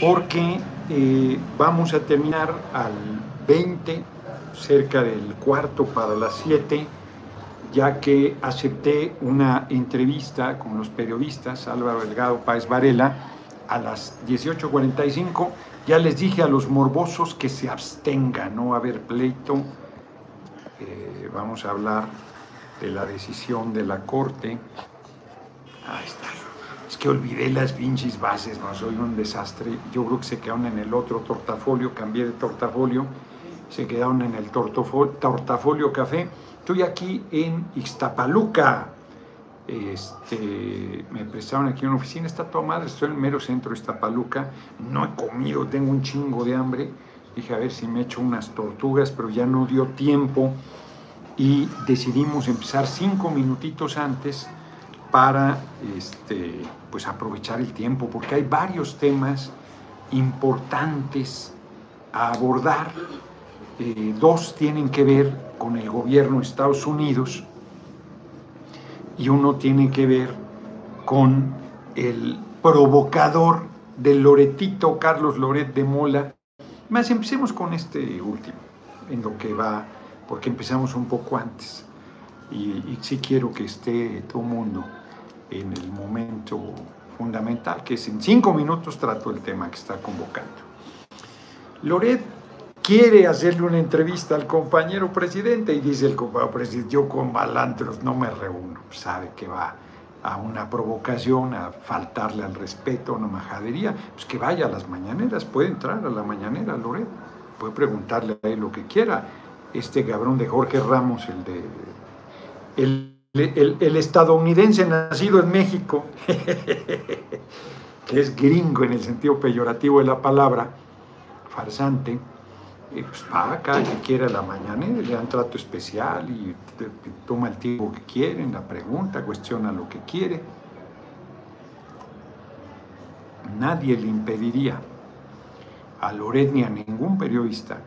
porque eh, vamos a terminar al 20, cerca del cuarto para las 7, ya que acepté una entrevista con los periodistas Álvaro Delgado Páez Varela a las 18.45. Ya les dije a los morbosos que se abstengan, no va a haber pleito. Eh, vamos a hablar de la decisión de la Corte. Ahí está. Que olvidé las pinches bases, no soy un desastre. Yo creo que se quedaron en el otro tortafolio, cambié de tortafolio, se quedaron en el tortafolio café. Estoy aquí en Ixtapaluca. Este, me prestaron aquí una oficina, está toda madre, estoy en el mero centro de Ixtapaluca. No he comido, tengo un chingo de hambre. Dije a ver si me echo unas tortugas, pero ya no dio tiempo y decidimos empezar cinco minutitos antes para este, pues aprovechar el tiempo, porque hay varios temas importantes a abordar. Eh, dos tienen que ver con el gobierno de Estados Unidos y uno tiene que ver con el provocador del Loretito, Carlos Loret de Mola. Más empecemos con este último, en lo que va, porque empezamos un poco antes. Y, y sí quiero que esté todo el mundo en el momento fundamental, que es en cinco minutos trato el tema que está convocando. Loret quiere hacerle una entrevista al compañero presidente y dice el compañero presidente, yo con balantros no me reúno, sabe que va a una provocación, a faltarle al respeto, a una majadería, pues que vaya a las mañaneras, puede entrar a la mañanera, Loret, puede preguntarle a él lo que quiera. Este cabrón de Jorge Ramos, el de... El el, estadounidense nacido en México, que es gringo en el sentido peyorativo de la palabra, farsante, eh, pues va acá que quiera la mañana, le dan trato especial y toma el tiempo que quieren, la pregunta, cuestiona lo que quiere. Nadie le impediría a Loret ni a ningún periodista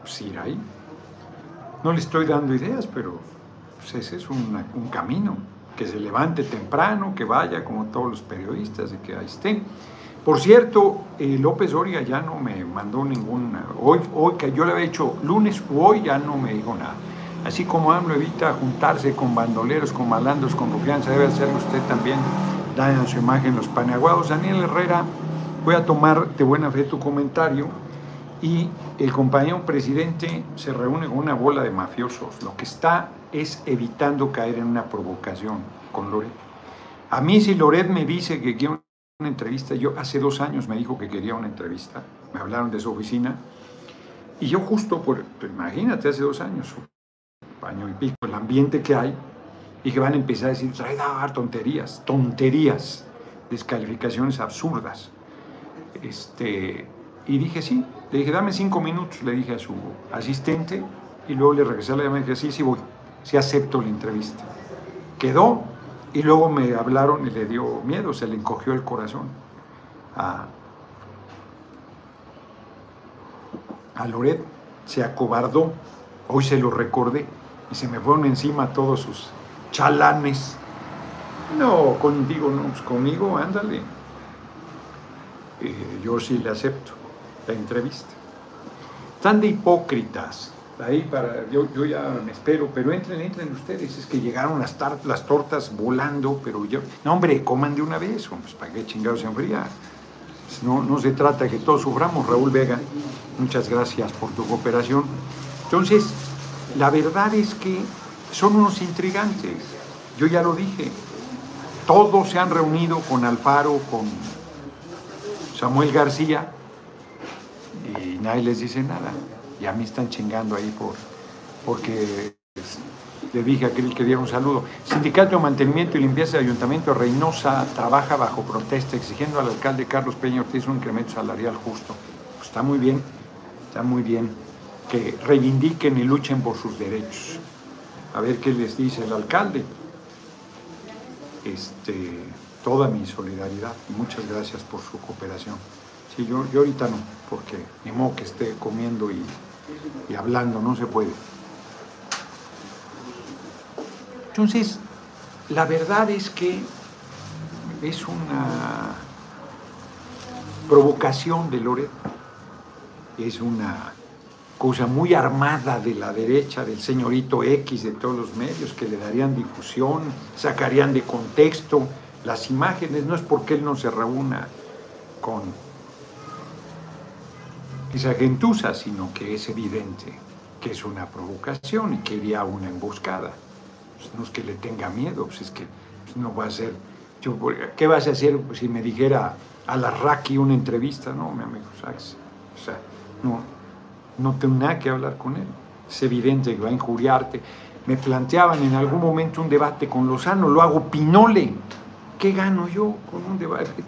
pues, ir ahí. No le estoy dando ideas, pero pues ese es un, camino, que se levante temprano, que vaya como todos los periodistas y que ahí estén. Por cierto, eh, López Oria ya no me mandó ninguna, hoy, hoy que yo le había hecho lunes o hoy ya no me dijo nada. Así como AMLO evita juntarse con bandoleros, con malandros, con confianza, debe hacerlo usted también, dañan su imagen los paneaguados. Daniel Herrera, voy a tomar de buena fe tu comentario y el compañero presidente se reúne con una bola de mafiosos. Lo que está es evitando caer en una provocación con Loret. A mí si Loret me dice que quiere una entrevista, yo hace dos años me dijo que quería una entrevista, me hablaron de su oficina, y yo justo por, imagínate, hace dos años, año y pico, el ambiente que hay, y que van a empezar a decir, trae dar tonterías, tonterías, descalificaciones absurdas. Este, y dije, sí, le dije, dame cinco minutos, le dije a su asistente, y luego le regresé a la llamada y dije, sí, sí voy, sí acepto la entrevista. Quedó, y luego me hablaron y le dio miedo, se le encogió el corazón a, a Loret, se acobardó, hoy se lo recordé, y se me fueron encima todos sus chalanes. No, contigo no, pues conmigo, ándale. Eh, yo sí le acepto la entrevista. Están de hipócritas. Ahí para, yo, yo ya me espero, pero entren, entren ustedes. Es que llegaron las, las tortas volando, pero yo. No, hombre, coman de una vez, pues para qué chingados se enfría. No, no se trata que todos suframos. Raúl Vega, muchas gracias por tu cooperación. Entonces, la verdad es que son unos intrigantes. Yo ya lo dije. Todos se han reunido con Alfaro, con Samuel García, y nadie les dice nada. Y a mí están chingando ahí por, porque le dije a aquel que diera un saludo. Sindicato de Mantenimiento y Limpieza de Ayuntamiento Reynosa trabaja bajo protesta exigiendo al alcalde Carlos Peña Ortiz un incremento salarial justo. Pues está muy bien, está muy bien que reivindiquen y luchen por sus derechos. A ver qué les dice el alcalde. Este, toda mi solidaridad muchas gracias por su cooperación. Sí, yo, yo ahorita no, porque ni modo que esté comiendo y, hablando, no se puede. Entonces, la verdad es que es una provocación de Loret. Es una cosa muy armada de la derecha, del señorito X, de todos los medios, que le darían difusión, sacarían de contexto las imágenes. No es porque él no se reúna con esa gentuza, sino que es evidente que es una provocación y que iría una emboscada. Pues no es que le tenga miedo, pues es que pues no va a ser... ¿Qué vas a hacer si me dijera a la Raki una entrevista? No, mi amigo Sachs. O sea, no, no tengo nada que hablar con él. Es evidente que va a injuriarte. Me planteaban en algún momento un debate con Lozano, lo hago pinole. ¿Qué gano yo con un debate?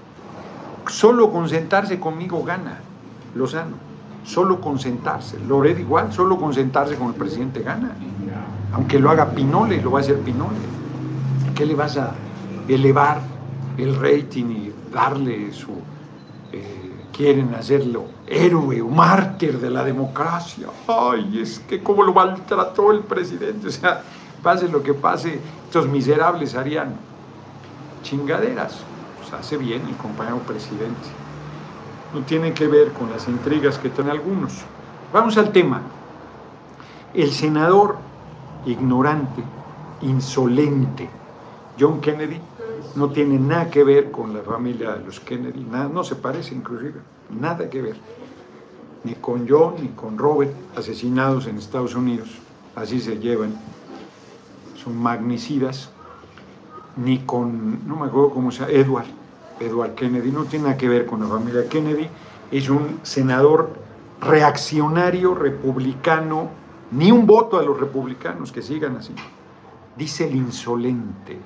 Solo con sentarse conmigo gana Lozano solo con sentarse. Loret igual, solo con sentarse con el presidente gana. Aunque lo haga Pinole, lo va a hacer Pinole. ¿Qué le vas a elevar el rating y darle su... Eh, quieren hacerlo héroe o mártir de la democracia. Ay, es que cómo lo maltrató el presidente. O sea, pase lo que pase, estos miserables harían chingaderas. Pues hace bien el compañero presidente no tiene que ver con las intrigas que tienen algunos. Vamos al tema. El senador ignorante, insolente, John Kennedy, no tiene nada que ver con la familia de los Kennedy, nada, no se parece inclusive, nada que ver. Ni con John ni con Robert, asesinados en Estados Unidos, así se llevan, son magnicidas, ni con, no me acuerdo cómo se llama, Edward, Edward Kennedy, no tiene nada que ver con la familia Kennedy, es un senador reaccionario, republicano, ni un voto a los republicanos que sigan así. Dice el insolente,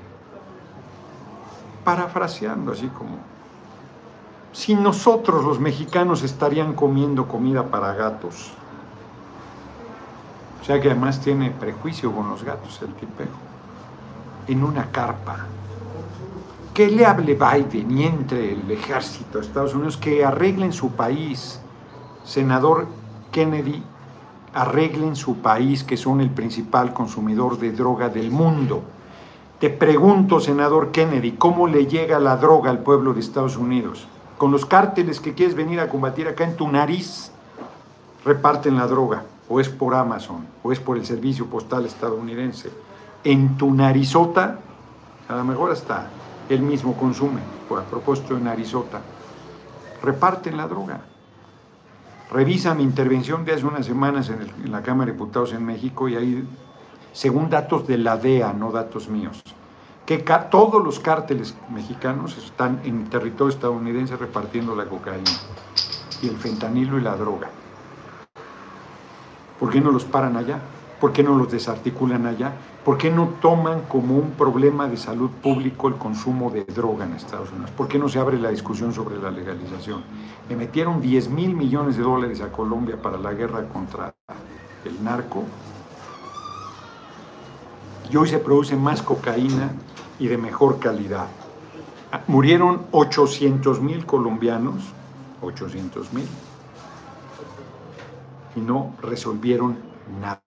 parafraseando así como, si nosotros los mexicanos estarían comiendo comida para gatos, o sea que además tiene prejuicio con los gatos el tipejo, en una carpa, que le hable Biden y entre el ejército de Estados Unidos, que arreglen su país. Senador Kennedy, arreglen su país, que son el principal consumidor de droga del mundo. Te pregunto, senador Kennedy, ¿cómo le llega la droga al pueblo de Estados Unidos? Con los cárteles que quieres venir a combatir acá en tu nariz, reparten la droga, o es por Amazon, o es por el servicio postal estadounidense. En tu narizota, a lo mejor hasta él mismo consume. Pues a propósito en Arizona, reparten la droga. Revisa mi intervención de hace unas semanas en, la Cámara de Diputados en México y ahí, según datos de la DEA, no datos míos, que todos los cárteles mexicanos están en territorio estadounidense repartiendo la cocaína y el fentanilo y la droga. ¿Por qué no los paran allá? ¿Por qué no los desarticulan allá? ¿Por qué no toman como un problema de salud público el consumo de droga en Estados Unidos? ¿Por qué no se abre la discusión sobre la legalización? Le metieron 10 mil millones de dólares a Colombia para la guerra contra el narco. Y hoy se produce más cocaína y de mejor calidad. Murieron 800 mil colombianos, 800 mil, y no resolvieron nada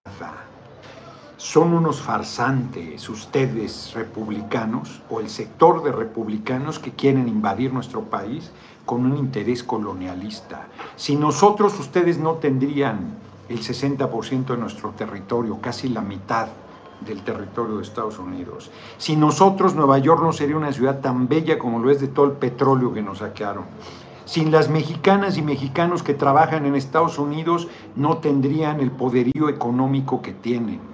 son unos farsantes ustedes republicanos o el sector de republicanos que quieren invadir nuestro país con un interés colonialista. Si nosotros ustedes no tendrían el 60% de nuestro territorio, casi la mitad del territorio de Estados Unidos. Si nosotros Nueva York no sería una ciudad tan bella como lo es de todo el petróleo que nos saquearon. Sin las mexicanas y mexicanos que trabajan en Estados Unidos no tendrían el poderío económico que tienen.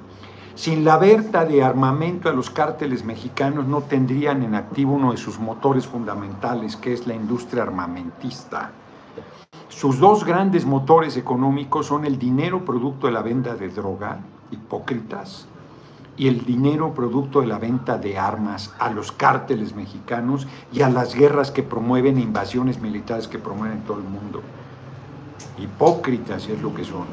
Sin la venta de armamento a los cárteles mexicanos no tendrían en activo uno de sus motores fundamentales, que es la industria armamentista. Sus dos grandes motores económicos son el dinero producto de la venta de droga, hipócritas, y el dinero producto de la venta de armas a los cárteles mexicanos y a las guerras que promueven, invasiones militares que promueven en todo el mundo. Hipócritas es lo que son.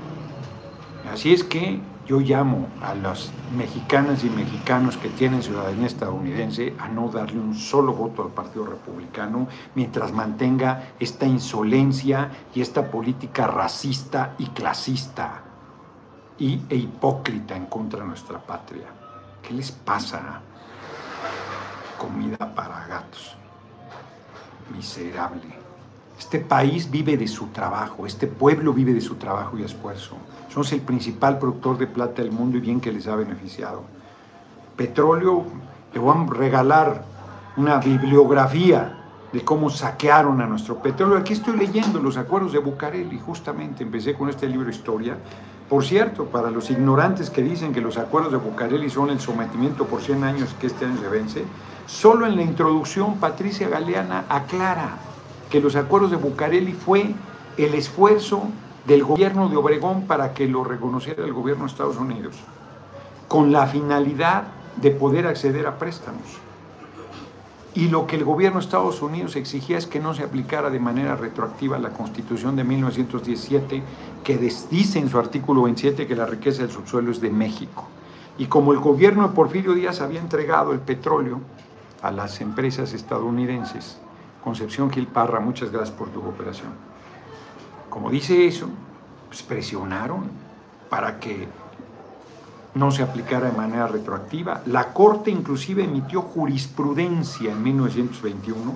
Así es que yo llamo a las mexicanas y mexicanos que tienen ciudadanía estadounidense a no darle un solo voto al Partido Republicano mientras mantenga esta insolencia y esta política racista y clasista y, e hipócrita en contra de nuestra patria. ¿Qué les pasa? Comida para gatos. Miserable. Este país vive de su trabajo, este pueblo vive de su trabajo y esfuerzo. Somos el principal productor de plata del mundo y bien que les ha beneficiado. Petróleo, le voy a regalar una bibliografía de cómo saquearon a nuestro petróleo. Aquí estoy leyendo los acuerdos de Bucareli, justamente empecé con este libro Historia. Por cierto, para los ignorantes que dicen que los acuerdos de Bucareli son el sometimiento por 100 años que este año se vence, solo en la introducción Patricia Galeana aclara que los acuerdos de Bucareli fue el esfuerzo del gobierno de Obregón para que lo reconociera el gobierno de Estados Unidos, con la finalidad de poder acceder a préstamos. Y lo que el gobierno de Estados Unidos exigía es que no se aplicara de manera retroactiva la Constitución de 1917, que dice en su artículo 27 que la riqueza del subsuelo es de México. Y como el gobierno de Porfirio Díaz había entregado el petróleo a las empresas estadounidenses, Concepción Gil Parra, muchas gracias por tu cooperación. Como dice eso, pues presionaron para que no se aplicara de manera retroactiva. La Corte inclusive emitió jurisprudencia en 1921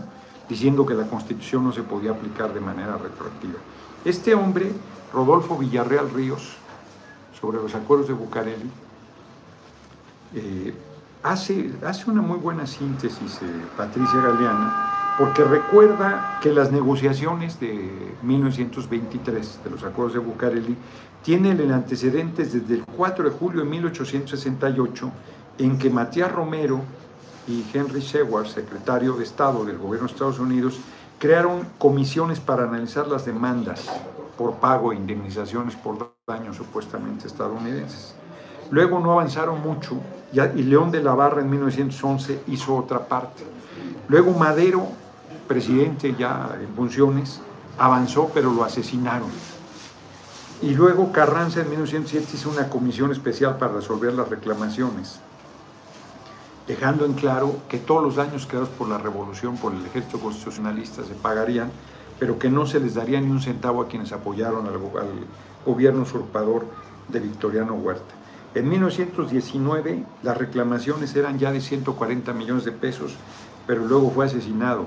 diciendo que la Constitución no se podía aplicar de manera retroactiva. Este hombre, Rodolfo Villarreal Ríos, sobre los acuerdos de Bucareli, eh, hace, hace una muy buena síntesis, eh, Patricia Galeana, porque recuerda que las negociaciones de 1923, de los acuerdos de Bucareli, tienen el antecedentes desde el 4 de julio de 1868, en que Matías Romero y Henry Seward, secretario de Estado del gobierno de Estados Unidos, crearon comisiones para analizar las demandas por pago e indemnizaciones por daños supuestamente estadounidenses. Luego no avanzaron mucho y León de la Barra en 1911 hizo otra parte. Luego Madero presidente ya en funciones, avanzó, pero lo asesinaron. Y luego Carranza en 1907 hizo una comisión especial para resolver las reclamaciones, dejando en claro que todos los daños creados por la revolución, por el ejército constitucionalista, se pagarían, pero que no se les daría ni un centavo a quienes apoyaron al, al gobierno usurpador de Victoriano Huerta. En 1919 las reclamaciones eran ya de 140 millones de pesos, pero luego fue asesinado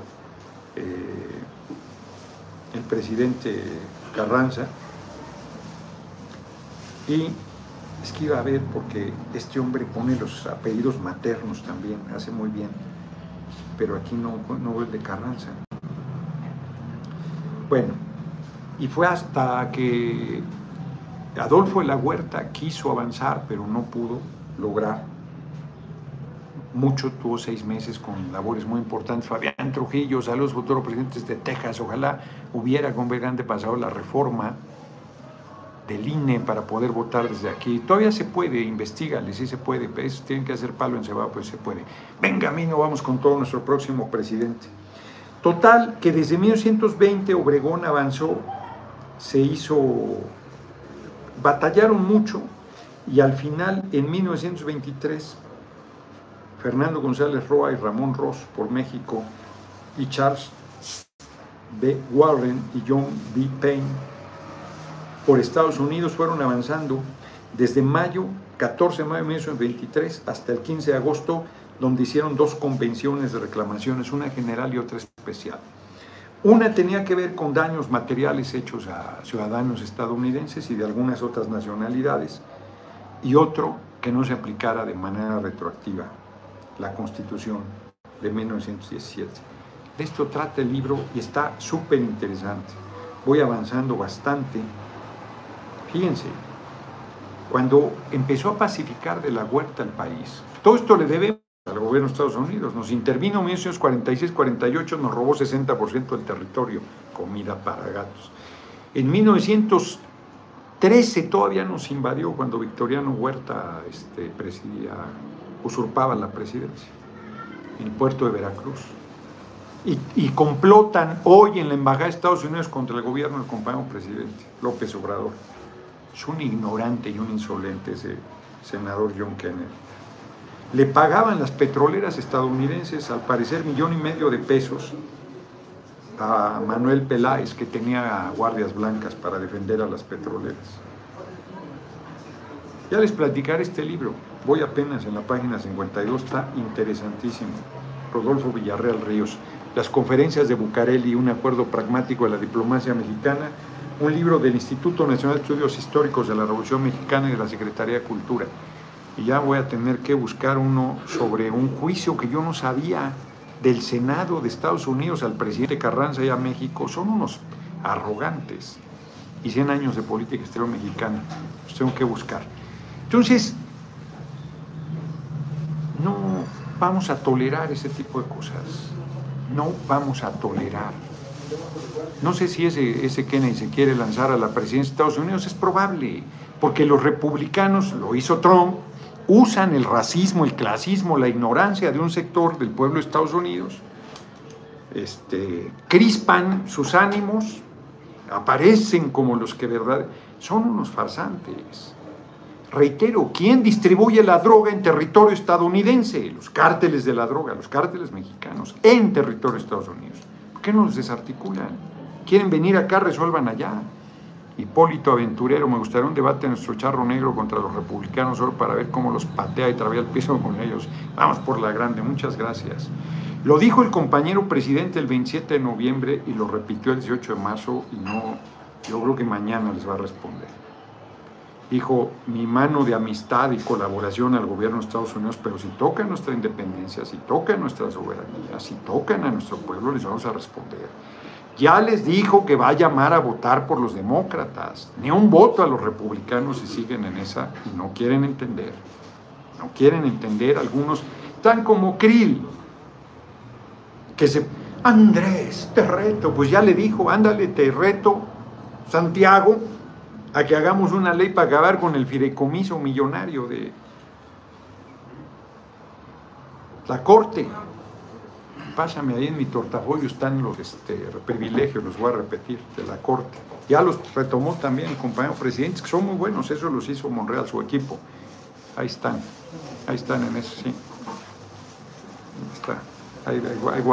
eh, el presidente Carranza. Y es que iba a ver, porque este hombre pone los apellidos maternos también, hace muy bien, pero aquí no, no de Carranza. Bueno, y fue hasta que Adolfo de la Huerta quiso avanzar, pero no pudo lograr mucho, tuvo seis meses con labores muy importantes. Fabián Trujillo, saludos futuros presidentes de Texas. Ojalá hubiera con Grande pasado la reforma del INE para poder votar desde aquí. Todavía se puede, investigale, sí se puede, tienen que hacer palo en cebado, pues se puede. Venga, a mí no vamos con todo nuestro próximo presidente. Total, que desde 1920 Obregón avanzó, se hizo, batallaron mucho y al final, en 1923, Fernando González Roa y Ramón Ross por México y Charles B. Warren y John B. Payne por Estados Unidos fueron avanzando desde mayo, 14 de mayo de 1923 hasta el 15 de agosto, donde hicieron dos convenciones de reclamaciones, una general y otra especial. Una tenía que ver con daños materiales hechos a ciudadanos estadounidenses y de algunas otras nacionalidades, y otro que no se aplicara de manera retroactiva la Constitución de 1917. De esto trata el libro y está súper interesante. Voy avanzando bastante. Fíjense, cuando empezó a pacificar de la huerta el país, todo esto le debe al gobierno de Estados Unidos. Nos intervino en 1946-48, nos robó 60% del territorio, comida para gatos. En 1913 todavía nos invadió cuando Victoriano Huerta este, presidía usurpaban la presidencia en el puerto de Veracruz. Y, complotan hoy en la Embajada de Estados Unidos contra el gobierno del compañero presidente, López Obrador. Es un ignorante y un insolente ese senador John Kennedy. Le pagaban las petroleras estadounidenses, al parecer, millón y medio de pesos a Manuel Peláez, que tenía guardias blancas para defender a las petroleras. Ya les platicaré este libro. Voy apenas en la página 52, está interesantísimo. Rodolfo Villarreal Ríos. las conferencias de Bucareli, un acuerdo pragmático de la diplomacia mexicana, un libro del Instituto Nacional de Estudios Históricos de la Revolución Mexicana y de la Secretaría de Cultura. Y ya voy a tener que buscar uno sobre un juicio que yo no sabía del Senado de Estados Unidos al presidente Carranza y a México. Son unos arrogantes. Y 100 años de política exterior mexicana. Los tengo que buscar. Entonces, no vamos a tolerar ese tipo de cosas. No vamos a tolerar. No sé si ese, ese Kennedy se quiere lanzar a la presidencia de Estados Unidos, es probable, porque los republicanos, lo hizo Trump, usan el racismo, el clasismo, la ignorancia de un sector del pueblo de Estados Unidos, este, crispan sus ánimos, aparecen como los que verdad son unos farsantes. Reitero, ¿quién distribuye la droga en territorio estadounidense? Los cárteles de la droga, los cárteles mexicanos, en territorio de Estados Unidos. ¿Por qué no los desarticulan? Quieren venir acá, resuelvan allá. Hipólito Aventurero, me gustaría un debate en nuestro charro negro contra los republicanos solo para ver cómo los patea y trabea el piso con ellos. Vamos por la grande, muchas gracias. Lo dijo el compañero presidente el 27 de noviembre y lo repitió el 18 de marzo y no, yo creo que mañana les va a responder dijo mi mano de amistad y colaboración al gobierno de Estados Unidos, pero si tocan nuestra independencia, si tocan nuestra soberanía, si tocan a nuestro pueblo, les vamos a responder. Ya les dijo que va a llamar a votar por los demócratas, ni un voto a los republicanos si siguen en esa no quieren entender. No quieren entender algunos, tan como Krill, que se... Andrés, te reto, pues ya le dijo, ándale, te reto, Santiago, a que hagamos una ley para acabar con el fideicomiso millonario de la corte. Pásame ahí en mi tortafolio, están los este, privilegios, los voy a repetir, de la corte. Ya los retomó también el compañero presidente, que son muy buenos, eso los hizo Monreal, su equipo. Ahí están, ahí están en eso, sí. Ahí está, ahí, ahí,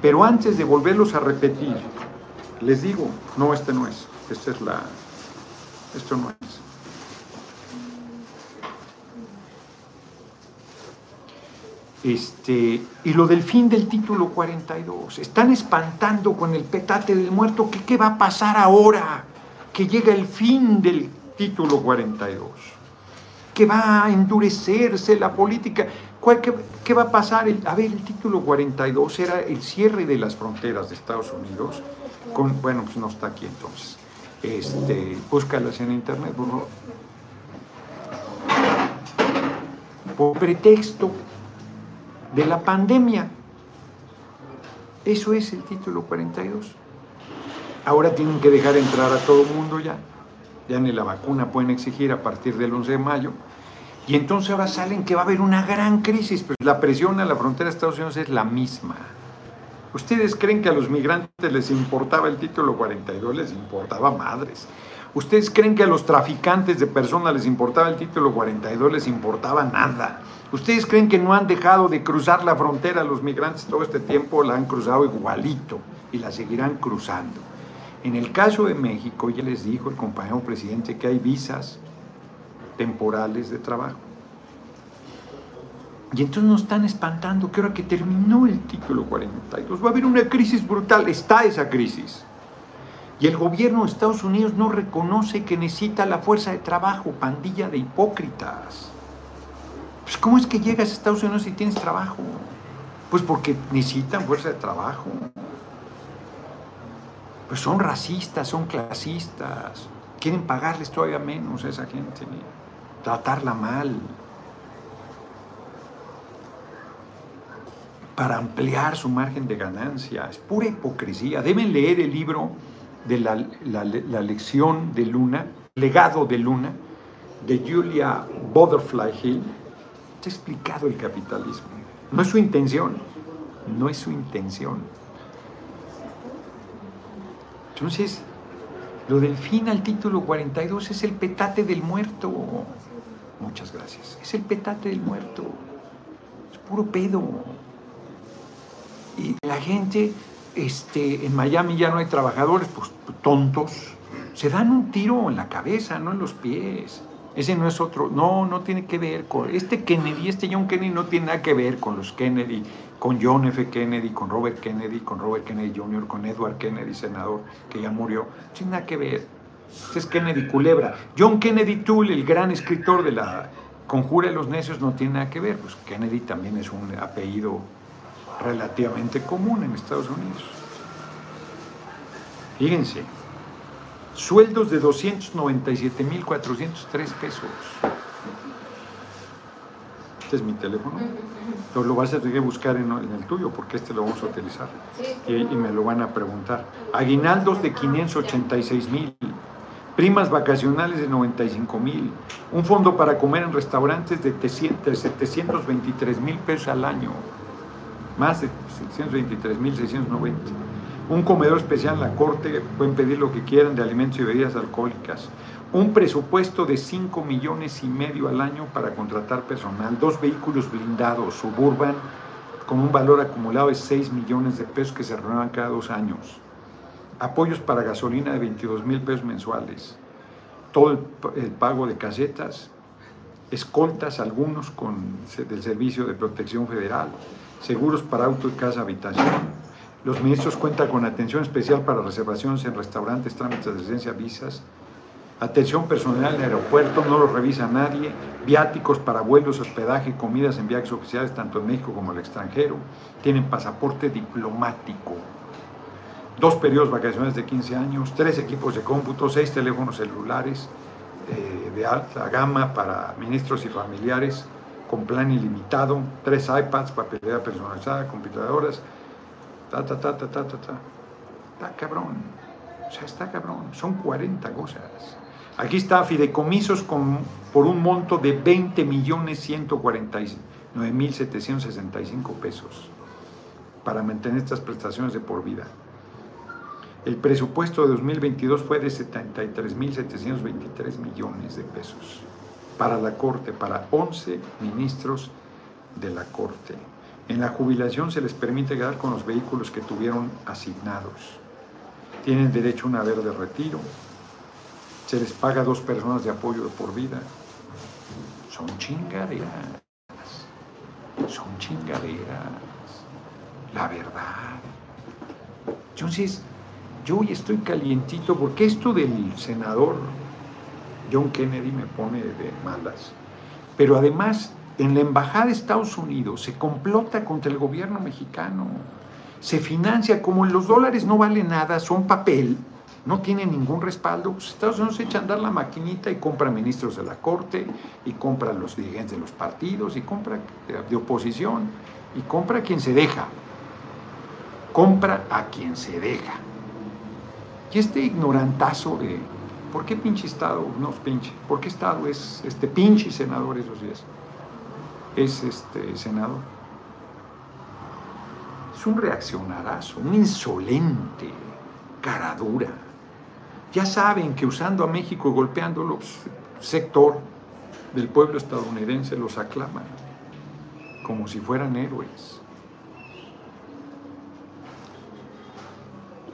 Pero antes de volverlos a repetir, les digo, no, este no es. Esta es la... Esto no es. Este, y lo del fin del título 42. Están espantando con el petate del muerto. ¿Qué, ¿Qué va a pasar ahora que llega el fin del título 42? Que va a endurecerse la política. qué, qué, va a pasar? a ver, el título 42 era el cierre de las fronteras de Estados Unidos. Bueno, pues no está aquí entonces este, búscalas en internet, por Por pretexto de la pandemia. Eso es el título 42. Ahora tienen que dejar entrar a todo el mundo ya. Ya ni la vacuna pueden exigir a partir del 11 de mayo. Y entonces ahora salen que va a haber una gran crisis, pero la presión a la frontera de Estados Unidos es la misma. ¿Ustedes creen que a los migrantes les importaba el título 42? Les importaba madres. ¿Ustedes creen que a los traficantes de personas les importaba el título 42? Les importaba nada. ¿Ustedes creen que no han dejado de cruzar la frontera los migrantes todo este tiempo? La han cruzado igualito y la seguirán cruzando. En el caso de México, ya les dijo el compañero presidente que hay visas temporales de trabajo. Y entonces nos están espantando que ahora que terminó el título 42 va a haber una crisis brutal. Está esa crisis. Y el gobierno de Estados Unidos no reconoce que necesita la fuerza de trabajo, pandilla de hipócritas. Pues ¿cómo es que llegas a Estados Unidos y tienes trabajo? Pues porque necesitan fuerza de trabajo. Pues son racistas, son clasistas. Quieren pagarles todavía menos a esa gente. Tratarla mal. Para ampliar su margen de ganancia. Es pura hipocresía. Deben leer el libro de la, lección de Luna, legado de Luna, de Julia Butterfly Hill. Está explicado el capitalismo. No es su intención. No es su intención. Entonces, lo del fin al título 42 es el petate del muerto. Muchas gracias. Es el petate del muerto. Es puro pedo. Y la gente, este, en Miami ya no hay trabajadores, pues tontos, se dan un tiro en la cabeza, no en los pies. Ese no es otro, no, no tiene que ver con, este Kennedy, este John Kennedy no tiene nada que ver con los Kennedy con John F. Kennedy, con Robert Kennedy, con Robert Kennedy Jr., con Edward Kennedy, senador, que ya murió. Sin nada que ver. Este es Kennedy Culebra. John Kennedy Toole, el gran escritor de la Conjura de los Necios, no tiene nada que ver. Pues Kennedy también es un apellido relativamente común en Estados Unidos. Fíjense, sueldos de 297.403 pesos. Este es mi teléfono. Entonces lo vas a tener que buscar en, el tuyo porque este lo vamos a utilizar. Y, y, me lo van a preguntar. Aguinaldos de 586 mil. Primas vacacionales de 95 mil. Un fondo para comer en restaurantes de 723 mil pesos al año. Más de 723 mil 690. Un comedor especial en la corte. Pueden pedir lo que quieran de alimentos y bebidas alcohólicas un presupuesto de 5 millones y medio al año para contratar personal, dos vehículos blindados suburban con un valor acumulado de 6 millones de pesos que se renuevan cada dos años, apoyos para gasolina de 22 mil pesos mensuales, todo el, pago de casetas, escoltas algunos con, del Servicio de Protección Federal, seguros para auto y casa habitación. Los ministros cuentan con atención especial para reservaciones en restaurantes, trámites de licencia, visas, atención personal en el aeropuerto, no lo revisa nadie, viáticos para vuelos, hospedaje, comidas en viajes oficiales tanto en México como en el extranjero, tienen pasaporte diplomático, dos periodos vacacionales de 15 años, tres equipos de cómputo, seis teléfonos celulares eh, de alta gama para ministros y familiares con plan ilimitado, tres iPads, papelera personalizada, computadoras, ta, ta, ta, ta, ta, ta, ta. Está cabrón. O sea, está cabrón. Son 40 cosas. Aquí está fideicomisos con, por un monto de 20 millones mil 765 pesos para mantener estas prestaciones de por vida. El presupuesto de 2022 fue de 73.723 millones de pesos para la Corte, para 11 ministros de la Corte. En la jubilación se les permite quedar con los vehículos que tuvieron asignados. Tienen derecho a una verde retiro, se les paga dos personas de apoyo de por vida. Son chingaderas. Son chingaderas. La verdad. Entonces, yo hoy estoy calientito porque esto del senador John Kennedy me pone de malas. Pero además, en la embajada de Estados Unidos se complota contra el gobierno mexicano. Se financia como los dólares no valen nada, son papel no tiene ningún respaldo, pues Estados Unidos echa a andar la maquinita y compra ministros de la Corte, y compra los dirigentes de los partidos, y compra de oposición, y compra a quien se deja. Compra a quien se deja. Y este ignorantazo de, ¿por qué pinche Estado? No pinche, ¿por qué Estado es este pinche senador esos días? Es este senador. Es un reaccionarazo, un insolente, cara dura ya saben que usando a México y golpeándolo, pues, sector del pueblo estadounidense los aclaman como si fueran héroes.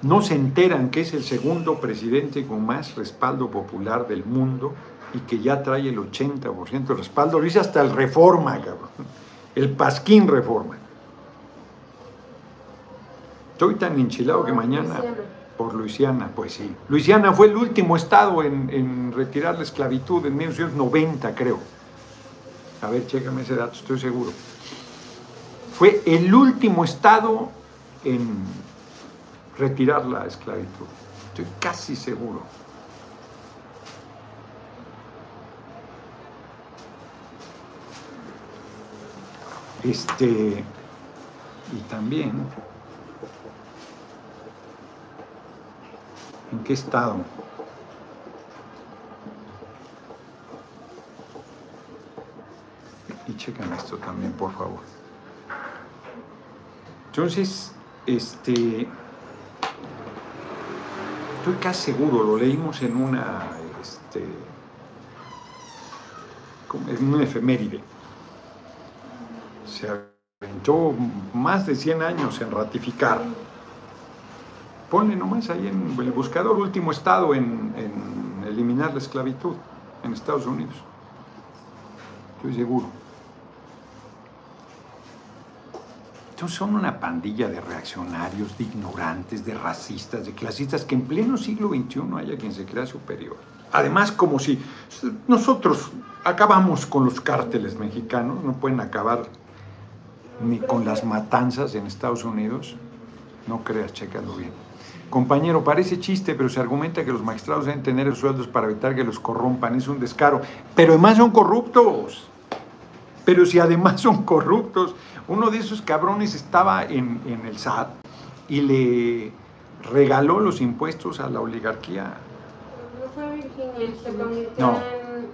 No se enteran que es el segundo presidente con más respaldo popular del mundo y que ya trae el 80% de respaldo. Lo dice hasta el Reforma, cabrón. El Pasquín Reforma. Estoy tan enchilado que mañana por Luisiana, pues sí. Luisiana fue el último estado en, retirar la esclavitud en 1990, creo. A ver, chécame ese dato, estoy seguro. Fue el último estado en retirar la esclavitud. Estoy casi seguro. Este, y también ¿En qué estado? Y chequen esto también, por favor. Entonces, este, estoy casi seguro, lo leímos en una, este, en una efeméride. Se aventó más de 100 años en ratificar Ponle nomás ahí en el buscador último estado en, eliminar la esclavitud en Estados Unidos. Estoy seguro. Entonces son una pandilla de reaccionarios, de ignorantes, de racistas, de clasistas, que en pleno siglo XXI haya quien se crea superior. Además, como si nosotros acabamos con los cárteles mexicanos, no pueden acabar ni con las matanzas en Estados Unidos. No creas, chécalo bien. Compañero, parece chiste, pero se argumenta que los magistrados deben tener sueldos para evitar que los corrompan. Es un descaro. Pero además son corruptos. Pero si además son corruptos, uno de esos cabrones estaba en, el SAT y le regaló los impuestos a la oligarquía. No fue Virginia, se convirtió no.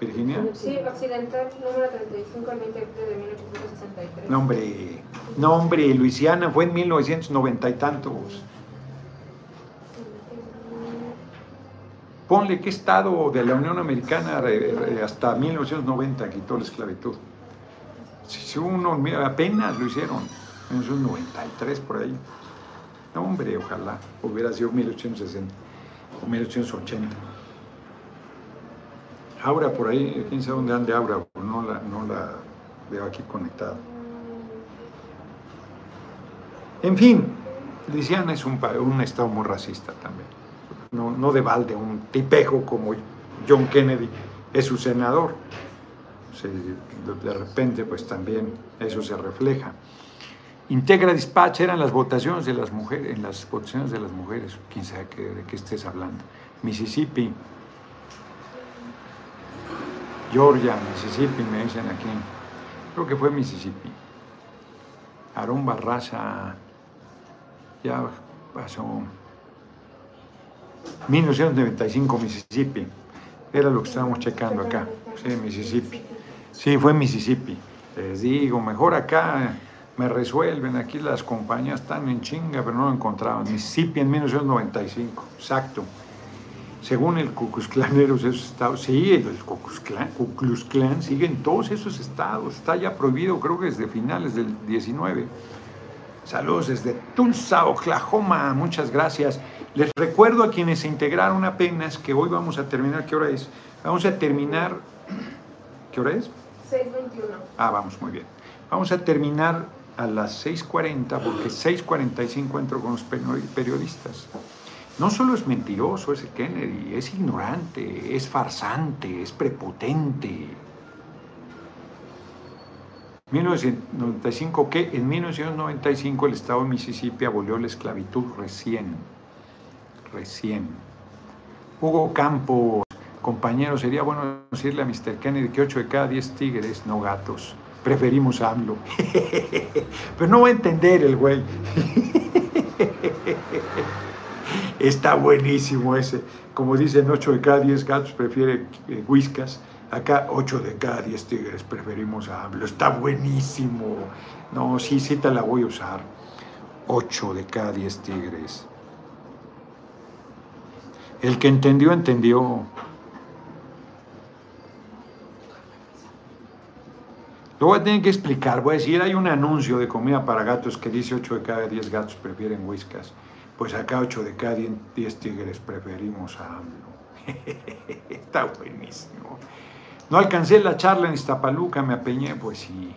¿Virginia? Sí, Occidental, número 35 al 20 de 1863. No, hombre, no, hombre, Luisiana fue en 1990 y tantos. Ponle qué estado de la Unión Americana hasta 1990 quitó la esclavitud. Si uno, apenas lo hicieron, en esos 93 por ahí. No, hombre, ojalá hubiera sido 1860 o 1880. Aura por ahí, quién sabe dónde ande Aura, no la, no la veo aquí conectada. En fin, Luisiana es un, un estado muy racista también. No, no de balde, un tipejo como John Kennedy es su senador de repente pues también eso se refleja. Integra dispatch eran las votaciones de las mujeres, en las votaciones de las mujeres, quién sabe de qué estés hablando. Mississippi, Georgia, Mississippi, me dicen aquí. Creo que fue Mississippi. Aarón Barraza, ya pasó. 1995, Mississippi. Era lo que estábamos checando acá. Sí, Mississippi. Sí, fue Mississippi. Les digo, mejor acá me resuelven, aquí las compañías están en chinga, pero no lo encontraban. Mississippi en 1995, exacto. Según el Ku Klux esos estados, sí, el Ku Klux Klan, sigue en todos esos estados, está ya prohibido, creo que desde finales del 19. Saludos desde Tulsa, Oklahoma, muchas gracias. Les recuerdo a quienes se integraron apenas que hoy vamos a terminar, ¿qué hora es? Vamos a terminar, ¿qué hora es? 6.21. Ah, vamos, muy bien. Vamos a terminar a las 6.40 porque 6.45 entro con los periodistas. No solo es mentiroso ese Kennedy, es ignorante, es farsante, es prepotente. 1995, que en 1995 el estado de Mississippi abolió la esclavitud recién, recién. Hugo Campos, Compañero, sería bueno decirle a Mr. Kennedy que 8 de cada 10 tigres, no gatos. Preferimos AMLO. Pero no va a entender el güey. Está buenísimo ese. Como dicen, 8 de cada 10 gatos prefiere eh, whiskas. Acá 8 de cada 10 tigres preferimos a AMLO. Está buenísimo. No, sí, sí te la voy a usar. 8 de cada 10 tigres. El que entendió, entendió. Lo voy a tener que explicar, voy a decir, hay un anuncio de comida para gatos que dice 8 de cada 10 gatos prefieren whiskas. Pues acá 8 de cada 10 tigres preferimos a AMLO. Está buenísimo. No alcancé la charla en Iztapaluca, me apeñé, pues sí.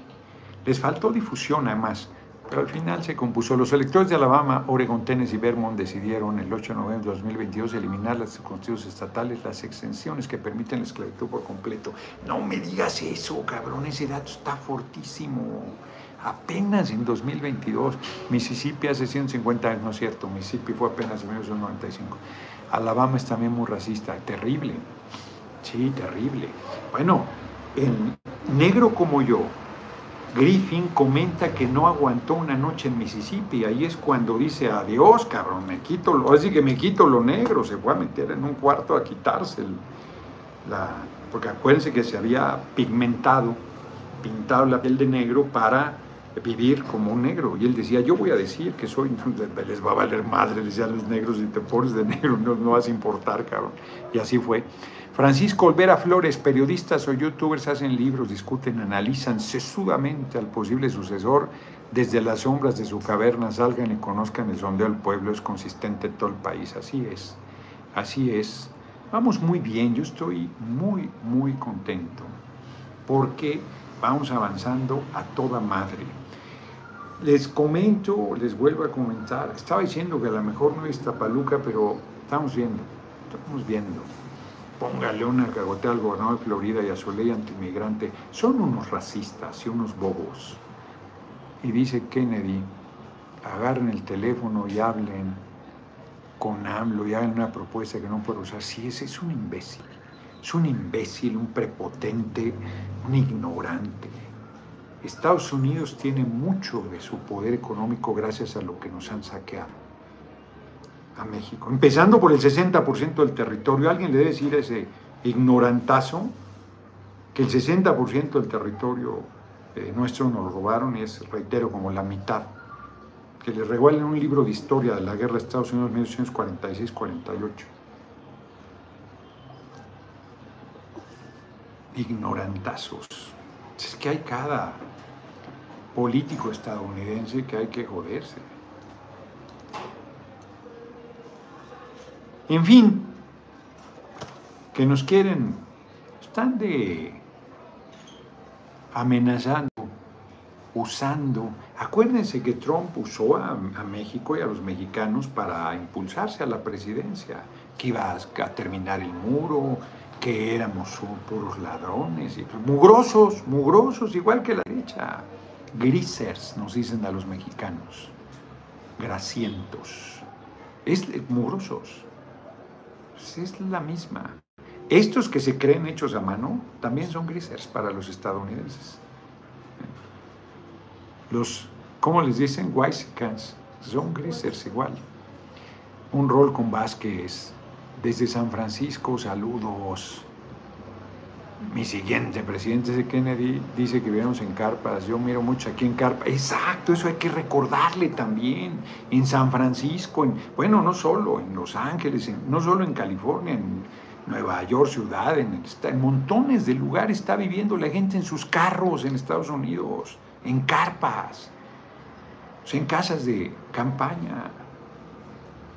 Les faltó difusión además. Pero al final se compuso. Los electores de Alabama, Oregon, Tennessee y Vermont decidieron el 8 de noviembre de 2022 eliminar las constituciones estatales, las exenciones que permiten la esclavitud por completo. No me digas eso, cabrón, ese dato está fortísimo. Apenas en 2022, Mississippi hace 150 años, no es cierto, Mississippi fue apenas en 1995. Alabama es también muy racista, terrible. Sí, terrible. Bueno, el negro como yo, Griffin comenta que no aguantó una noche en Mississippi. Ahí es cuando dice, adiós, cabrón, me quito lo, así que me quito lo negro. Se fue a meter en un cuarto a quitarse la... Porque acuérdense que se había pigmentado, pintado la piel de negro para vivir como un negro. Y él decía, yo voy a decir que soy, les va a valer madre, decían los negros, y te pones de negro, no, no vas a importar, cabrón. Y así fue. Francisco Olvera Flores, periodistas o youtubers hacen libros, discuten, analizan sesudamente al posible sucesor desde las sombras de su caverna, salgan y conozcan el sondeo del pueblo, es consistente en todo el país, así es, así es. Vamos muy bien, yo estoy muy, muy contento, porque vamos avanzando a toda madre. les comento, les vuelvo a comentar. Estaba diciendo que a lo mejor no es Tapaluca, pero estamos viendo, estamos viendo. Póngale una cagotea al gobernador de Florida y a su ley antimigrante. Son unos racistas y unos bobos. Y dice Kennedy, agarren el teléfono y hablen con AMLO y hagan una propuesta que no puede usar. Sí, ese es un imbécil. Es un imbécil, un prepotente, un ignorante. Estados Unidos tiene mucho de su poder económico gracias a lo que nos han saqueado a México. Empezando por el 60% del territorio. Alguien le debe decir a ese ignorantazo que el 60% del territorio eh, nuestro nos robaron y es, reitero, como la mitad. Que le regalen un libro de historia de la guerra de Estados Unidos en 1946-48. Ignorantazos. Es que hay cada político estadounidense que hay que joderse. En fin, que nos quieren, están de amenazando, usando. Acuérdense que Trump usó a, México y a los mexicanos para impulsarse a la presidencia, que iba a, terminar el muro, que éramos puros ladrones, y, mugrosos, mugrosos, igual que la derecha. Grisers, nos dicen a los mexicanos, grasientos, es mugrosos. Pues, es la misma. Estos que se creen hechos a mano también son grisers para los estadounidenses. Los, ¿cómo les dicen? Wisecans. Son grisers igual. Un rol con Vázquez. Desde San Francisco, saludos. Mi siguiente presidente de Kennedy dice que vivimos en carpas. Yo miro mucho aquí en carpas. Exacto, eso hay que recordarle también. En San Francisco, en, bueno, no solo en Los Ángeles, no solo en California, en Nueva York, ciudad, en, en montones de lugares está viviendo la gente en sus carros en Estados Unidos, en carpas, en casas de campaña.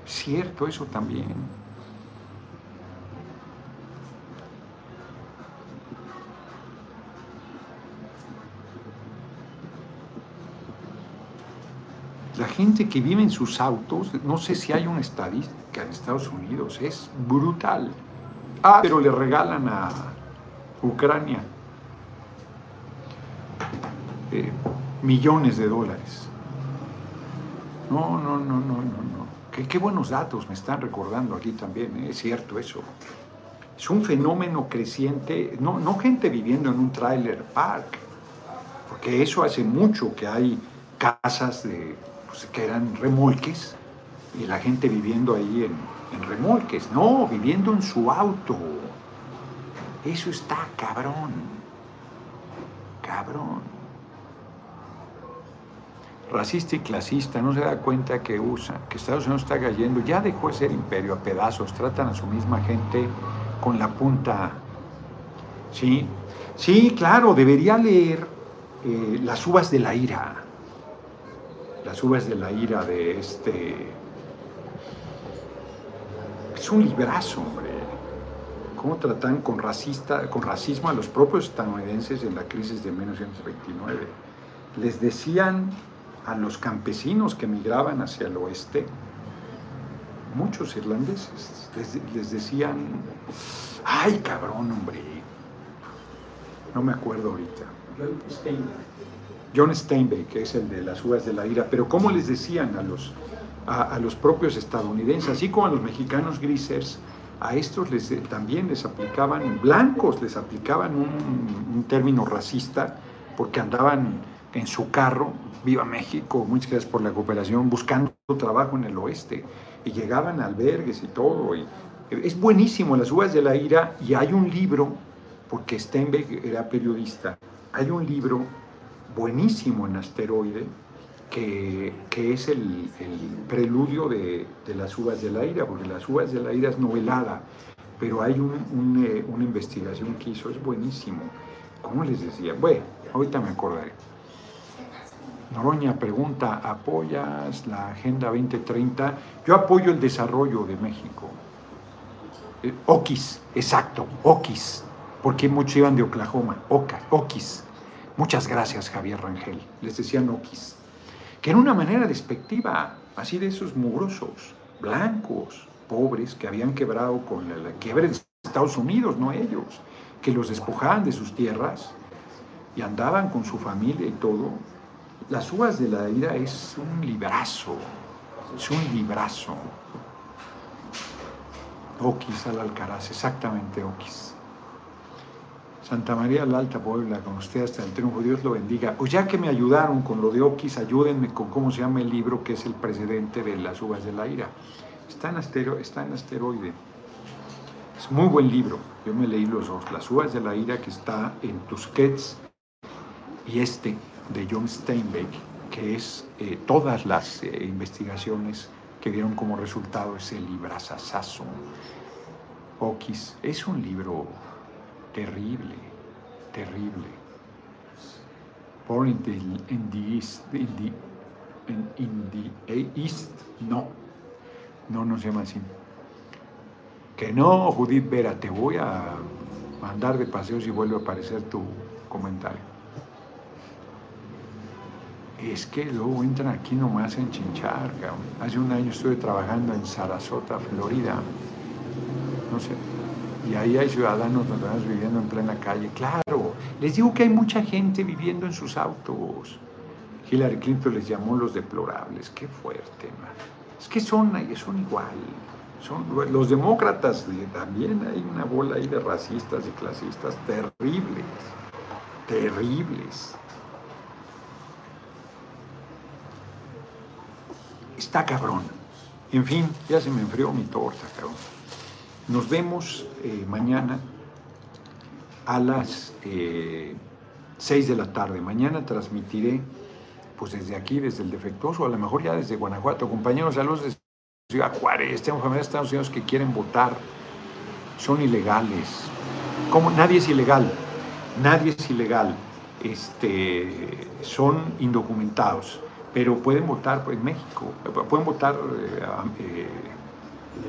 Cierto, eso también. La gente que vive en sus autos, no sé si hay una estadística en Estados Unidos, es brutal. Ah, pero le regalan a Ucrania eh, millones de dólares. No, no, no, no, no, no. Qué, buenos datos me están recordando aquí también, ¿eh? es cierto eso. Es un fenómeno creciente, no, no gente viviendo en un trailer park, porque eso hace mucho que hay casas de pues, que eran remolques y la gente viviendo ahí en, remolques, no, viviendo en su auto. Eso está cabrón, cabrón. Racista y clasista, no se da cuenta que usa, que Estados Unidos está cayendo, ya dejó de ser imperio a pedazos, tratan a su misma gente con la punta. Sí, sí, claro, debería leer eh, Las uvas de la ira las uvas de la ira de este... Es un librazo, hombre. ¿Cómo tratan con, racista, con racismo a los propios estadounidenses en la crisis de 1929? Les decían a los campesinos que migraban hacia el oeste, muchos irlandeses, les, decían, ay cabrón, hombre, no me acuerdo ahorita. John Steinbeck, que es el de las uvas de la ira, pero ¿cómo les decían a los, a, los propios estadounidenses, así como a los mexicanos grisers, a estos les, eh, también les aplicaban, blancos les aplicaban un, término racista porque andaban en su carro, viva México, muchas gracias por la cooperación, buscando trabajo en el oeste y llegaban a albergues y todo. Y, es buenísimo las uvas de la ira y hay un libro, porque Steinbeck era periodista, hay un libro buenísimo en asteroide, que, es el, preludio de, las uvas de la ira, porque las uvas de la ira es novelada, pero hay eh, una investigación que hizo, es buenísimo. ¿Cómo les decía? Bueno, ahorita me acordaré. Noroña pregunta, ¿apoyas la Agenda 2030? Yo apoyo el desarrollo de México. Eh, Oquis, exacto, Oquis, porque muchos iban de Oklahoma, Oca, Oquis. Muchas gracias, Javier Rangel. Les decía Noquis. que era una manera despectiva, así de esos mugrosos, blancos, pobres, que habían quebrado con la, la quiebre de Estados Unidos, no ellos, que los despojaban de sus tierras y andaban con su familia y todo. Las uvas de la ira es un librazo, es un librazo. Oquis al Alcaraz, exactamente Oquis. Santa María la Alta Puebla, con usted hasta el triunfo, Dios lo bendiga. Pues ya que me ayudaron con lo de Oquis, ayúdenme con cómo se llama el libro que es el precedente de las uvas de la ira. Está en, astero, está en asteroide. Es muy buen libro. Yo me leí los dos, Las uvas de la ira, que está en Tusquets, y este de John Steinbeck, que es eh, todas las eh, investigaciones que dieron como resultado ese librazazazo. Oquis es un libro terrible, terrible. Born in the, East, in the, the East, no, no, no se llama así. Que no, Judith Vera, te voy a mandar de paseo si vuelve a aparecer tu comentario. Es que luego entran aquí nomás en chinchar, cabrón. Hace un año estuve trabajando en Sarasota, Florida. No sé. Y ahí hay ciudadanos norteamericanos viviendo en plena calle. Claro, les digo que hay mucha gente viviendo en sus autos. Hillary Clinton les llamó los deplorables. Qué fuerte, man. Es que son, son igual. Son, los demócratas también hay una bola ahí de racistas y clasistas terribles. Terribles. Está cabrón. En fin, ya se me enfrió mi torta, cabrón. Nos vemos eh, mañana a las eh, 6 de la tarde. Mañana transmitiré, pues desde aquí, desde el defectuoso, a lo mejor ya desde Guanajuato. Compañeros, saludos desde Ciudad Juárez. Tengo familia de Estados Unidos que quieren votar. Son ilegales. ¿Cómo? Nadie es ilegal. Nadie es ilegal. Este, son indocumentados pero pueden votar en México, pueden votar, eh, eh,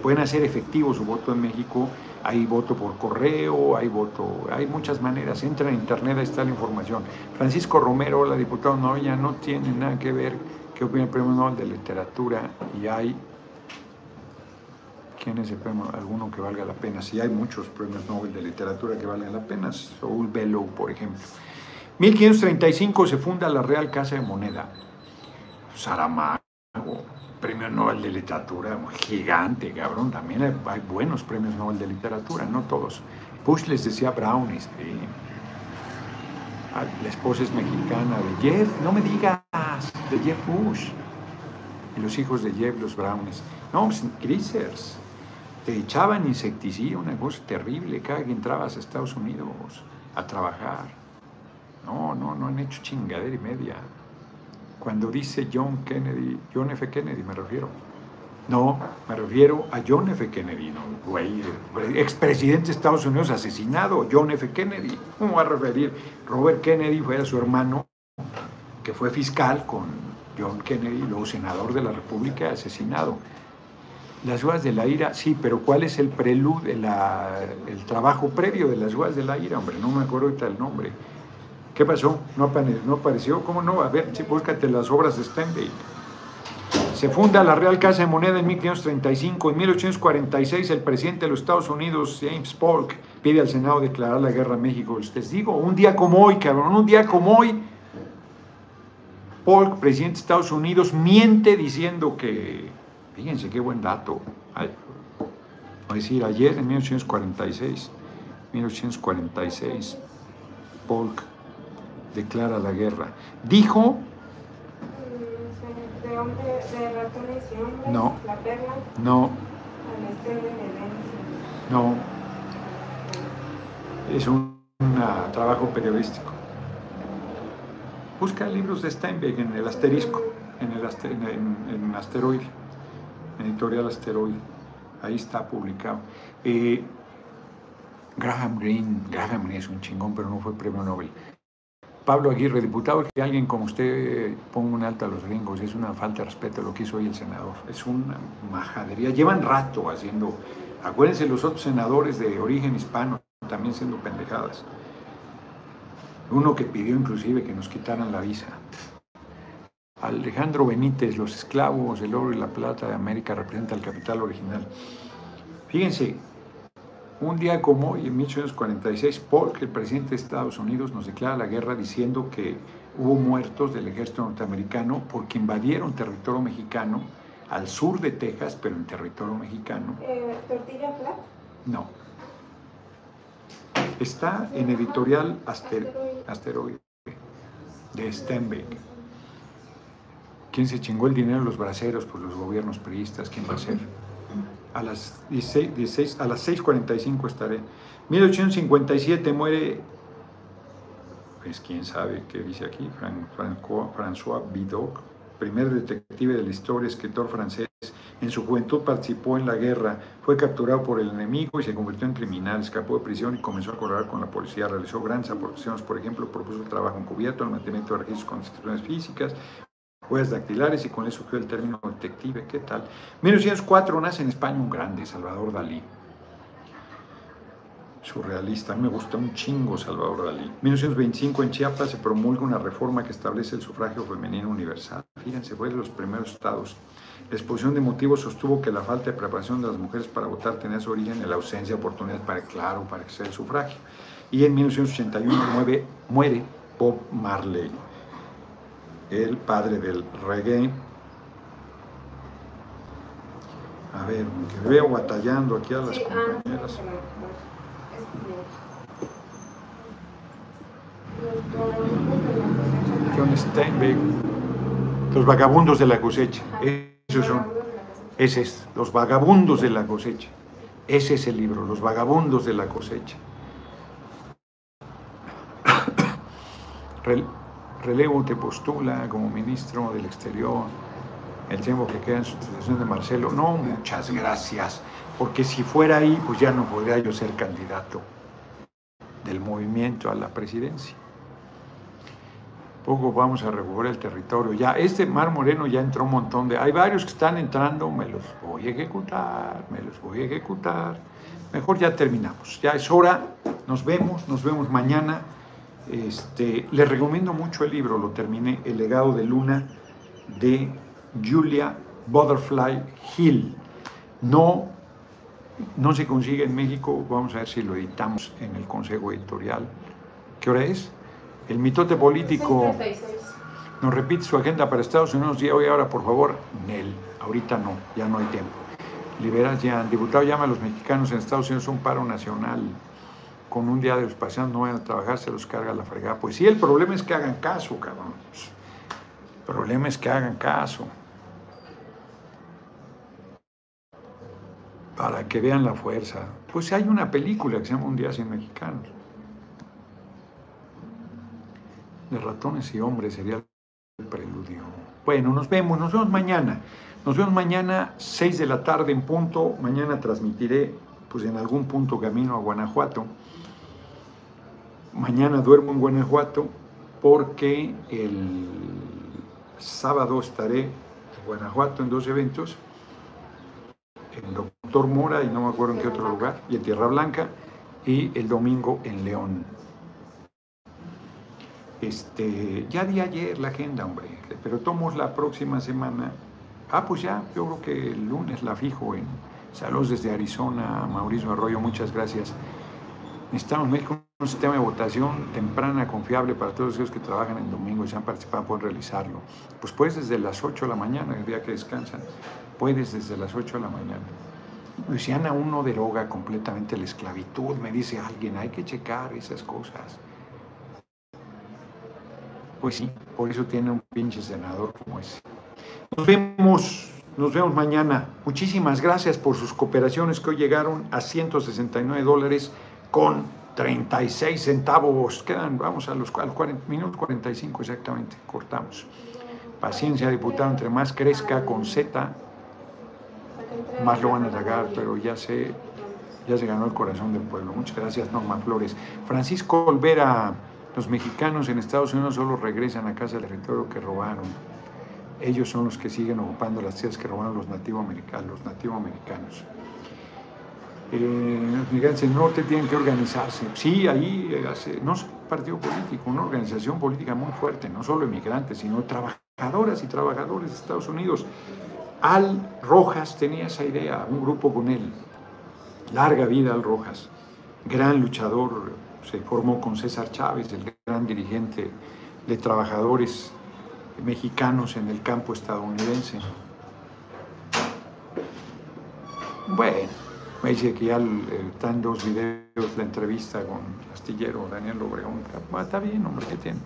pueden hacer efectivo su voto en México. Hay voto por correo, hay voto, hay muchas maneras. Entra en internet, ahí está la información. Francisco Romero, la diputada Noroña, no tiene nada que ver qué opina el premio Nobel de Literatura y hay. ¿Quién es el premio? Alguno que valga la pena. Sí, hay muchos premios Nobel de Literatura que valen la pena. Saul Bellow, por ejemplo. 1535 se funda la Real Casa de Moneda. Saramago, premio Nobel de Literatura, gigante, cabrón. También hay, buenos premios Nobel de Literatura, no todos. Bush les decía Brown, este, la esposa es mexicana de Jeff, no me digas, de Jeff Bush. Y los hijos de Jeff, los Browns. No, Grisers. Te echaban insecticida, una cosa terrible, cada que entrabas a Estados Unidos a trabajar. No, no, no han hecho chingadera y media cuando dice John Kennedy, John F. Kennedy me refiero. No, me refiero a John F. Kennedy, no, güey, expresidente de Estados Unidos asesinado, John F. Kennedy. ¿Cómo va a referir? Robert Kennedy fue a su hermano, que fue fiscal con John Kennedy, luego senador de la República, asesinado. Las uvas de la ira, sí, pero ¿cuál es el preludio, el trabajo previo de las uvas de la ira? Hombre, no me acuerdo ahorita el nombre ¿Qué pasó? ¿No, apareció? ¿Cómo no? A ver, búscate las obras de Steinbeck. Se funda la Real Casa de Moneda en 1535. En 1846 el presidente de los Estados Unidos, James Polk, pide al Senado declarar la guerra a México. Les digo, un día como hoy, cabrón, un día como hoy, Polk, presidente de Estados Unidos, miente diciendo que, fíjense qué buen dato, a decir, ayer en 1846, 1846, Polk declara la guerra. Dijo... De, hombre, de ratones y hombres, no, la perla, no, no, es un, un trabajo periodístico. Busca libros de Steinbeck en el asterisco, en el aster, en, en, en asteroide, en editorial asteroide. Ahí está publicado. Eh, Graham Greene, Graham Greene es un chingón, pero no fue premio Nobel. Pablo Aguirre, diputado, que alguien como usted ponga un alto a los gringos, es una falta de respeto lo que hizo hoy el senador, es una majadería. Llevan rato haciendo, acuérdense los otros senadores de origen hispano también siendo pendejadas. Uno que pidió inclusive que nos quitaran la visa. Alejandro Benítez, los esclavos, el oro y la plata de América representa el capital original. Fíjense, un día como hoy, en 1846, Polk, el presidente de Estados Unidos, nos declara la guerra diciendo que hubo muertos del ejército norteamericano porque invadieron territorio mexicano al sur de Texas, pero en territorio mexicano. Eh, ¿Tortilla flat? No. Está en editorial Aster Asteroide de Stenbeck. ¿Quién se chingó el dinero de los braceros? Pues los gobiernos priistas, ¿quién va a ser? A las, 16, a las 6.45 estaré. 1857 muere, pues quién sabe qué dice aquí, François Vidocq, primer detective de la historia, escritor francés. En su juventud participó en la guerra, fue capturado por el enemigo y se convirtió en criminal, escapó de prisión y comenzó a colaborar con la policía. Realizó grandes aportaciones, por ejemplo, propuso trabajo encubierto, el mantenimiento de registros con inscripciones físicas, huellas dactilares y con eso surgió el término detective. ¿Qué tal? 1904 nace en España un grande, Salvador Dalí. Surrealista, a mí me gusta un chingo Salvador Dalí. 1925 en Chiapas se promulga una reforma que establece el sufragio femenino universal. Fíjense, fue de los primeros estados. La exposición de motivos sostuvo que la falta de preparación de las mujeres para votar tenía su origen en la ausencia de oportunidades para, claro, para ejercer el sufragio. Y en 1981 muere Bob Marley el padre del reggae. A ver, que veo batallando aquí a las Sí, ah, compañeras. John Steinbeck, Los vagabundos de la cosecha. Esos son. Ese es, Los vagabundos de la cosecha. Ese es el libro, Los vagabundos de la cosecha. Rel- Relevo te postula como ministro del Exterior. El tiempo que queda en sustitución de Marcelo. No, muchas gracias. Porque si fuera ahí, pues ya no podría yo ser candidato del movimiento a la presidencia. Poco vamos a recuperar el territorio. Ya, este Mar Moreno ya entró un montón de... Hay varios que están entrando, me los voy a ejecutar, me los voy a ejecutar. Mejor ya terminamos. Ya es hora. Nos vemos, nos vemos mañana. Este, les recomiendo mucho el libro, lo terminé, El legado de Luna, de Julia Butterfly Hill. No, no se consigue en México, vamos a ver si lo editamos en el Consejo Editorial. ¿Qué hora es? El mitote político 6:36. nos repite su agenda para Estados Unidos y hoy ahora, por favor, Nel, ahorita no, ya no hay tiempo. Liberas ya, diputado llama a los mexicanos en Estados Unidos un paro nacional con un día de los paseantes no vayan a trabajar, se los carga la fregada. Pues sí, el problema es que hagan caso, cabrón. El problema es que hagan caso. Para que vean la fuerza. Pues hay una película que se llama Un día sin mexicanos. De ratones y hombres sería el preludio. Bueno, nos vemos, nos vemos mañana. Nos vemos mañana, 6 de la tarde en punto. Mañana transmitiré, pues en algún punto camino a Guanajuato. Mañana duermo en Guanajuato porque el sábado estaré en Guanajuato en dos eventos, en Doctor Mora y no me acuerdo en qué otro lugar, y en Tierra Blanca, y el domingo en León. Este, ya di ayer la agenda, hombre, pero tomos la próxima semana. Ah, pues ya, yo creo que el lunes la fijo en Saludos desde Arizona, Mauricio Arroyo, muchas gracias. Necesitamos México un sistema de votación temprana, confiable para todos aquellos que trabajan en domingo y se han participado, pueden realizarlo. Pues puedes desde las 8 de la mañana, el día que descansan, puedes desde las 8 de la mañana. Luisiana uno deroga completamente la esclavitud, me dice alguien, hay que checar esas cosas. Pues sí, por eso tiene un pinche senador como ese. Nos vemos, nos vemos mañana. Muchísimas gracias por sus cooperaciones que hoy llegaron a 169 dólares con 36 centavos. Quedan, vamos a los 40, minutos 45 exactamente, cortamos. Paciencia, diputado, entre más crezca con Z, más lo van a sacar, pero ya se, ya se ganó el corazón del pueblo. Muchas gracias, Norma Flores. Francisco Olvera, los mexicanos en Estados Unidos solo regresan a casa del territorio que robaron. Ellos son los que siguen ocupando las tierras que robaron los nativoamericanos. Los. Eh, los migrantes del norte tienen que organizarse. Sí, ahí hace, no es un partido político, una organización política muy fuerte, no solo inmigrantes, sino trabajadoras y trabajadores de Estados Unidos. Al Rojas tenía esa idea, un grupo con él. Larga vida Al Rojas, gran luchador, se formó con César Chávez, el gran dirigente de trabajadores mexicanos en el campo estadounidense. Bueno, me dice que ya están dos videos de entrevista con Astillero, Daniel Obregón. Está bien, hombre, ¿qué tiene?